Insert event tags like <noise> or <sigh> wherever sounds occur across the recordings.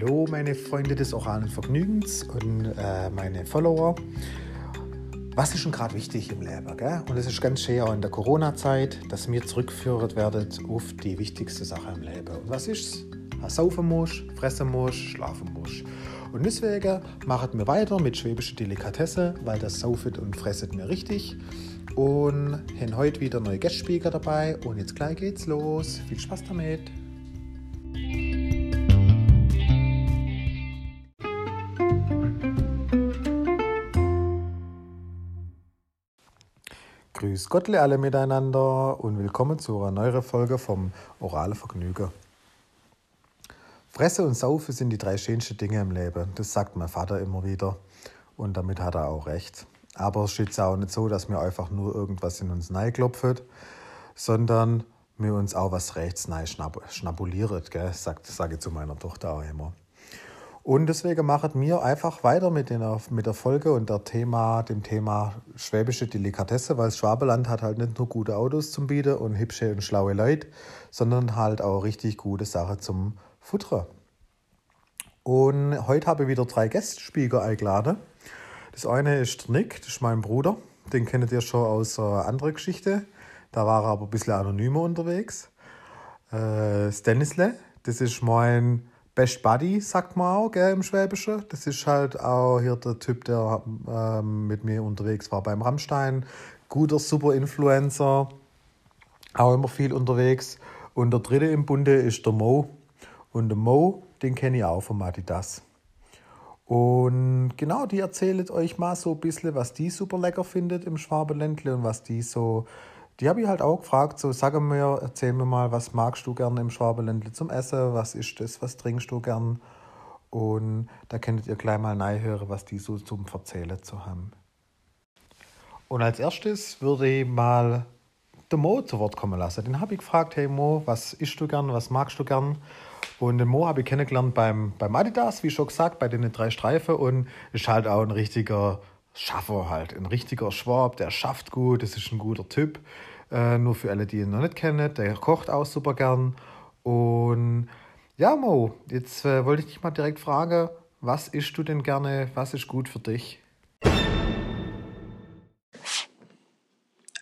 Hallo meine Freunde des oralen Vergnügens und äh, meine Follower. Was ist schon gerade wichtig im Leben? Gell? Und es ist ganz schön auch in der Corona-Zeit, dass wir zurückgeführt werden auf die wichtigste Sache im Leben. Und was ist es? Saufen muss, fressen muss, schlafen muss. Und deswegen machen wir weiter mit schwäbischer Delikatesse, weil das Saufen und Fressen mir richtig. Und haben heute wieder neue Gastspieler dabei. Und jetzt gleich geht's los. Viel Spaß damit! Grüß Gottle alle miteinander und willkommen zu einer neuen Folge vom Orale Vergnügen. Fresse und Saufe sind die drei schönsten Dinge im Leben. Das sagt mein Vater immer wieder und damit hat er auch recht. Aber es ist auch nicht so, dass wir einfach nur irgendwas in uns klopfen, sondern wir uns auch was rechts schnabulieren, gell? Sagt, sage ich zu meiner Tochter auch immer. Und deswegen machen wir einfach weiter mit, den, mit der Folge und der Thema, dem Thema schwäbische Delikatesse, weil Schwabeland hat halt nicht nur gute Autos zum Bieten und hübsche und schlaue Leute, sondern halt auch richtig gute Sachen zum Futtern. Und heute habe ich wieder drei Gästspieler eingeladen. Das eine ist Nick, das ist mein Bruder. Den kennt ihr schon aus einer anderen Geschichte. Da war er aber ein bisschen anonymer unterwegs. Äh, Stanisle, das ist mein Best Buddy, sagt man auch gell, im Schwäbischen. Das ist halt auch hier der Typ, der ähm, mit mir unterwegs war beim Rammstein. Guter, super Influencer, auch immer viel unterwegs. Und der dritte im Bunde ist der Mo. Und der Mo, den kenne ich auch von Adidas. Und genau, die erzählt euch mal so ein bisschen, was die super lecker findet im Schwabenländle und was die so die habe ich halt auch gefragt, so sag mir, erzähl mir mal, was magst du gerne im Schwabeländle zum Essen, was ist das, was trinkst du gern? Und da könnt ihr gleich mal hören, was die so zum Erzählen zu haben. Und als erstes würde ich mal den Mo zu Wort kommen lassen. Den habe ich gefragt, hey Mo, was isst du gern, was magst du gern? Und den Mo habe ich kennengelernt beim, beim Adidas, wie schon gesagt, bei den drei Streifen und ist halt auch ein richtiger Schaffer halt, ein richtiger Schwab, der schafft gut, das ist ein guter Typ. Äh, nur für alle, die ihn noch nicht kennen, der kocht auch super gern. Und ja, Mo, jetzt äh, wollte ich dich mal direkt fragen, was isst du denn gerne, was ist gut für dich?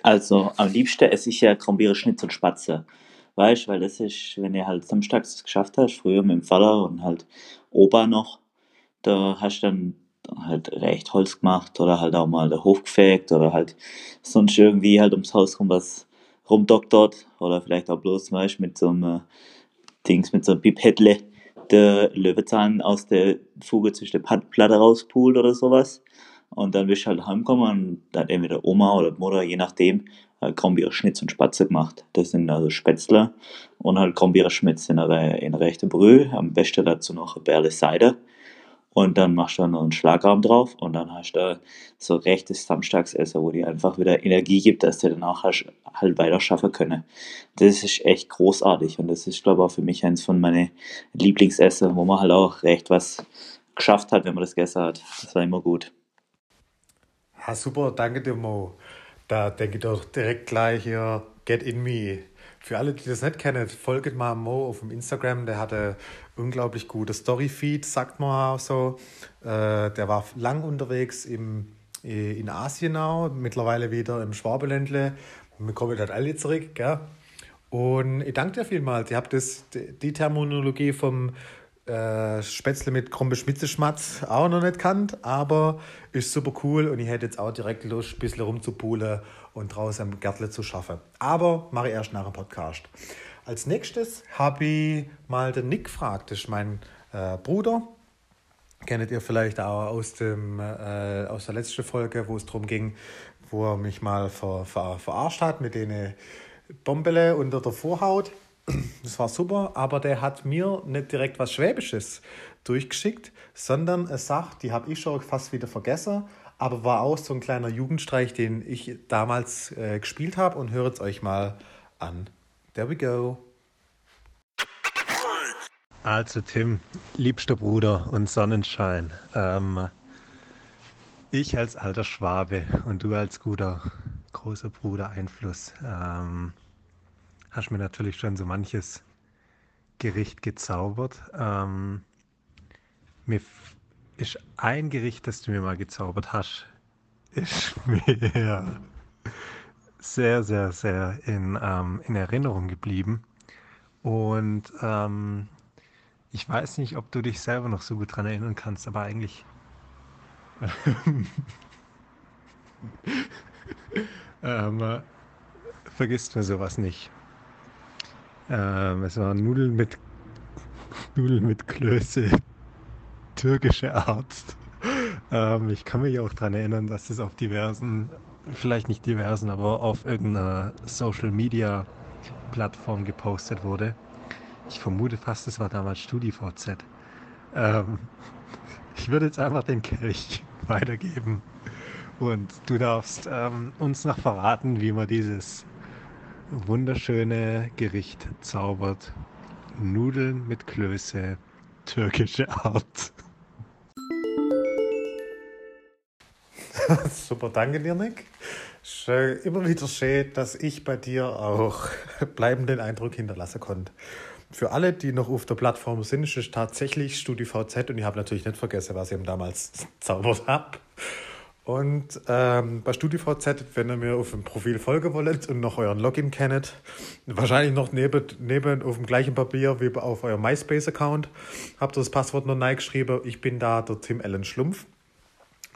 Also am liebsten esse ich ja Krombiere Schnitzel und Spatze. Weißt weil das ist, wenn ihr halt samstags geschafft hast, früher mit dem Vater und halt Opa noch, da hast du dann halt recht Holz gemacht oder halt auch mal der Hof gefegt oder halt sonst irgendwie halt ums Haus rum was rumdoktert oder vielleicht auch bloß, weißt mit so einem äh, Dings, mit so einem Pipettle der Löwezahn aus der Fuge zwischen der Platte rauspult oder sowas. Und dann wirst du halt heimkommen und dann entweder Oma oder Mutter, je nachdem, halt Krombier Schnitz und Spatze gemacht. Das sind also Spätzle und halt Krombier Schmitz in einer, in rechte Brühe. Am besten dazu noch eine Berle Seide und dann machst du dann noch einen Schlagrahmen drauf und dann hast du so rechtes Samstagsessen, wo dir einfach wieder Energie gibt, dass du danach halt weiter schaffen können. Das ist echt großartig und das ist, glaube ich, auch für mich eins von meinen Lieblingsessen, wo man halt auch recht was geschafft hat, wenn man das gegessen hat. Das war immer gut. Ja, super, danke dir, Mo. Da denke ich doch direkt gleich hier, get in me. Für alle, die das nicht kennen, folgt mal Mo auf dem Instagram. Der hatte unglaublich gute Story-Feed, sagt man so. Äh, der war lang unterwegs im, in Asien auch, mittlerweile wieder im Schwabeländle. Wir kommen halt alle zurück. Gell? Und ich danke dir vielmals. Ich habe die Terminologie vom äh, Spätzle mit Krombe Schmitzeschmatz auch noch nicht kannt, aber ist super cool und ich hätte jetzt auch direkt Lust, ein bisschen rumzupulen und draußen im Gärtle zu schaffen. Aber mache ich erst nach dem Podcast. Als nächstes habe ich mal den Nick gefragt. Das ist mein äh, Bruder. Kennt ihr vielleicht auch aus, dem, äh, aus der letzten Folge, wo es darum ging, wo er mich mal ver, ver, verarscht hat mit den Bombele unter der Vorhaut. Das war super, aber der hat mir nicht direkt was Schwäbisches durchgeschickt, sondern eine Sache, die habe ich schon fast wieder vergessen, aber war auch so ein kleiner Jugendstreich, den ich damals äh, gespielt habe und hört es euch mal an. There we go. Also Tim, liebster Bruder und Sonnenschein. Ähm, ich als alter Schwabe und du als guter großer Bruder Einfluss. Ähm, hast mir natürlich schon so manches Gericht gezaubert. Ähm, mir ist ein Gericht, das du mir mal gezaubert hast, <laughs> ist mir sehr, sehr, sehr in, ähm, in Erinnerung geblieben. Und ähm, ich weiß nicht, ob du dich selber noch so gut daran erinnern kannst, aber eigentlich. <laughs> <laughs> ähm, äh, vergisst mir sowas nicht. Ähm, es waren Nudeln mit Nudeln mit Klöße, türkische Art. Ähm, ich kann mich auch daran erinnern, dass es auf diversen, vielleicht nicht diversen, aber auf irgendeiner Social Media Plattform gepostet wurde. Ich vermute fast, es war damals StudiVZ. Ähm, ich würde jetzt einfach den Kelch weitergeben. Und du darfst ähm, uns noch verraten, wie man dieses wunderschöne Gericht zaubert. Nudeln mit Klöße, türkische Art. <laughs> Super, danke dir, Nick. Schön, immer wieder schön, dass ich bei dir auch <laughs> bleibenden Eindruck hinterlassen konnte. Für alle, die noch auf der Plattform sind, ist es tatsächlich StudiVZ und ich habe natürlich nicht vergessen, was ich damals <laughs> zaubert habe. Und ähm, bei StudiVZ, wenn ihr mir auf dem Profil folgen wollt und noch euren Login kennt, wahrscheinlich noch neben, neben auf dem gleichen Papier wie auf eurem MySpace-Account, habt ihr das Passwort noch geschrieben. Ich bin da der Tim Allen Schlumpf.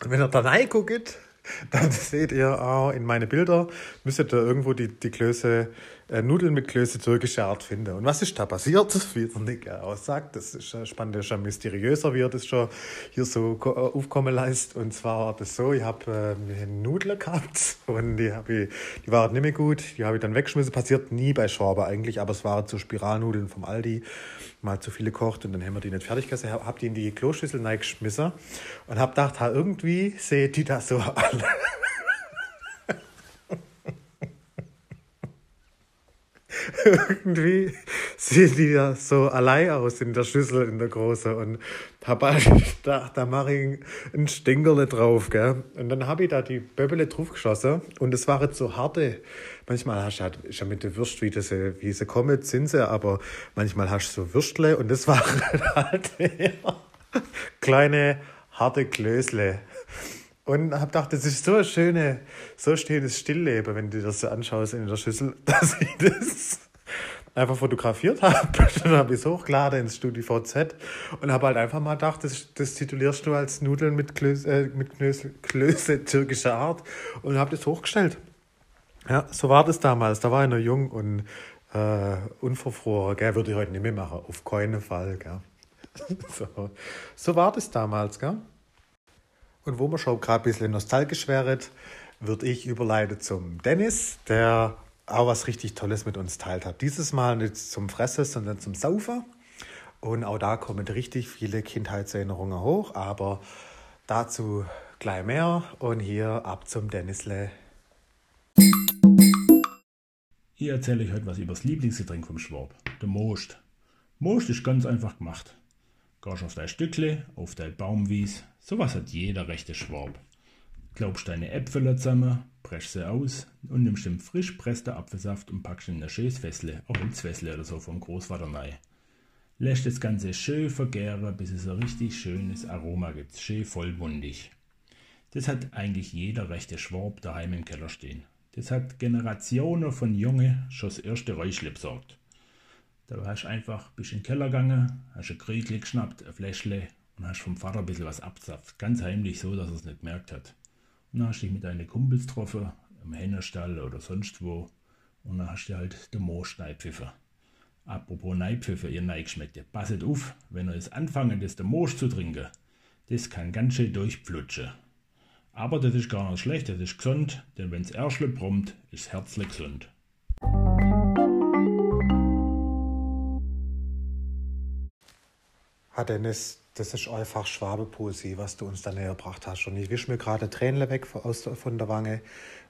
Und wenn ihr da reinguckt, <laughs> dann seht ihr auch in meine Bilder, müsstet ihr irgendwo die, die Klöße, äh, Nudeln mit Klöße türkischer Art finden. Und was ist da passiert, wie der Nick aussagt? Das ist äh, spannend, das ist schon mysteriöser, wie er das schon hier so äh, aufkommen lässt. Und zwar war das so, ich habe äh, Nudeln gehabt <laughs> und die, ich, die waren nicht mehr gut, die habe ich dann weggeschmissen. Passiert nie bei Schwaber eigentlich, aber es waren so Spiralnudeln vom Aldi mal zu viele kocht und dann haben wir die nicht fertig gegessen, habe die in die Kloschüssel reingeschmissen und habe gedacht, ha, irgendwie seht die das so <laughs> alle. Irgendwie sehen die ja so allein aus in der Schüssel, in der großen. Und habe halt gedacht, da mache ich ein Stingerle drauf. Gell? Und dann habe ich da die Böbele drauf geschossen. Und es waren so harte. Manchmal hast du halt, ist ja mit der Würst, wie, das, wie sie kommen, sind sie, aber manchmal hast du so Würstle. Und das <laughs> waren halt kleine, harte Klösle. Und habe gedacht, das ist so ein schönes, so schönes Stillleben, wenn du das so anschaust in der Schüssel, <laughs> dass ich das einfach fotografiert <laughs> habe. Dann habe ich es hochgeladen ins Studio VZ und habe halt einfach mal gedacht, das, das titulierst du als Nudeln mit Klöße, äh, mit Klöße, <laughs> Klöße türkischer Art und habe das hochgestellt. Ja, so war das damals. Da war ich noch jung und äh, unverfroren. Gell, würde ich heute nicht mehr machen. Auf keinen Fall. Gell. <laughs> so, so war das damals. Gell. Und wo man schon gerade ein bisschen nostalgisch wäre, würde ich überleiten zum Dennis, der auch was richtig Tolles mit uns teilt hat. Dieses Mal nicht zum Fressen, sondern zum Saufen. Und auch da kommen richtig viele Kindheitserinnerungen hoch, aber dazu gleich mehr. Und hier ab zum Dennisle. Ich erzähle euch heute was über das Lieblingsgetränk vom Schwab, der Most. Most ist ganz einfach gemacht. Gehst auf dein Stückle, auf dein Baumwies, sowas hat jeder rechte Schwab. Glaubst deine Äpfel zusammen, brechst sie aus und nimmst den frisch pressten Apfelsaft und packst ihn in ein schönes Fässle, ein Holzfässle oder so vom Großvater rein. Lässt das Ganze schön vergären, bis es ein richtig schönes Aroma gibt, schön vollmundig. Das hat eigentlich jeder rechte Schwab daheim im Keller stehen. Das hat Generationen von Junge schon das erste Räuschle besorgt. Da hast du einfach, bist in den Keller gegangen, hast ein Kriegli geschnappt, ein Fläschle und hast vom Vater ein bisschen was abzapft. Ganz heimlich so, dass er es nicht gemerkt hat. Und dann hast du dich mit deinen Kumpels getroffen, im Hennerstall oder sonst wo. Und dann hast du halt den Moos. Apropos Neipfiffe, ihr Neigschmeckte, passet auf, wenn ihr es anfangen, das der Moos zu trinken. Das kann ganz schön durchflutschen. Aber das ist gar nicht schlecht, das ist gesund, denn wenn's Erschle brummt, ist herzlich gesund. Ah, Dennis, das ist einfach Schwabepoesie, was du uns da näher gebracht hast. Und ich wische mir gerade Tränen weg von der Wange,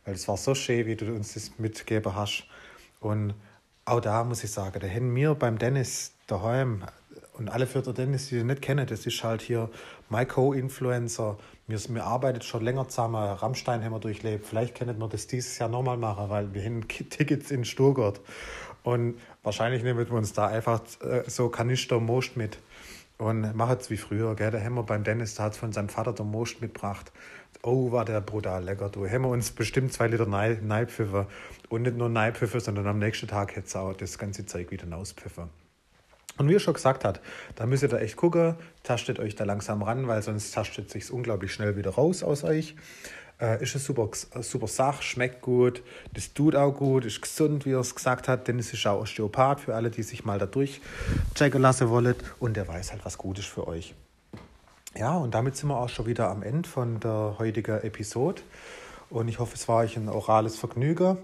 weil es war so schön, wie du uns das mitgegeben hast. Und auch da muss ich sagen, da hätten wir beim Dennis daheim und alle für den Dennis, die ihn nicht kennen, das ist halt hier mein Co-Influencer. Wir, wir arbeiten schon länger zusammen. Rammstein haben wir durchlebt. Vielleicht können wir das dieses Jahr nochmal machen, weil wir haben Tickets in Stuttgart. Und wahrscheinlich nehmen wir uns da einfach äh, so Kanister Most mit. Und macht es wie früher. Gell? Da haben wir beim Dennis, da hat von seinem Vater der Most mitgebracht. Oh, war der brutal lecker. Du haben wir uns bestimmt zwei Liter Neipfiffer. Und nicht nur Neipfiffer, sondern am nächsten Tag hätte es auch das ganze Zeug wieder auspfiffen. Und wie er schon gesagt hat, da müsst ihr da echt gucken, tastet euch da langsam ran, weil sonst tastet es sich unglaublich schnell wieder raus aus euch. Äh, ist eine super, super Sache, schmeckt gut, das tut auch gut, ist gesund, wie er es gesagt hat. Dennis ist auch Osteopath für alle, die sich mal da durchchecken lassen wollen. Und der weiß halt, was gut ist für euch. Ja, und damit sind wir auch schon wieder am Ende von der heutigen Episode. Und ich hoffe, es war euch ein orales Vergnügen.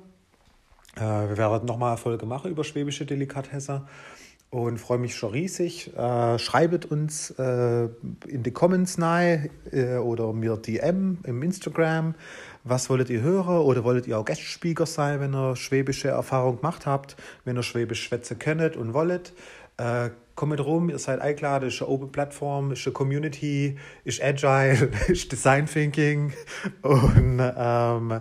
Äh, wir werden nochmal eine Folge machen über schwäbische Delikatesse und freue mich schon riesig. Äh, schreibt uns äh, in die Comments nahe äh, oder mir DM im Instagram. Was wolltet ihr hören oder wolltet ihr auch Gastspeaker sein, wenn ihr schwäbische Erfahrung gemacht habt, wenn ihr Schwäbisch schwätzen könnt und wollt. Äh, kommt rum, ihr seid eingeladen, ist eine Open Plattform, ist eine Community, ist Agile, <laughs> ist Design Thinking und ähm,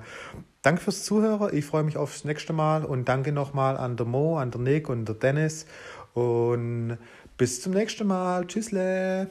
danke fürs Zuhören. Ich freue mich aufs nächste Mal und danke nochmal an der Mo, an der Nick und der Dennis und bis zum nächsten Mal. Tschüssle.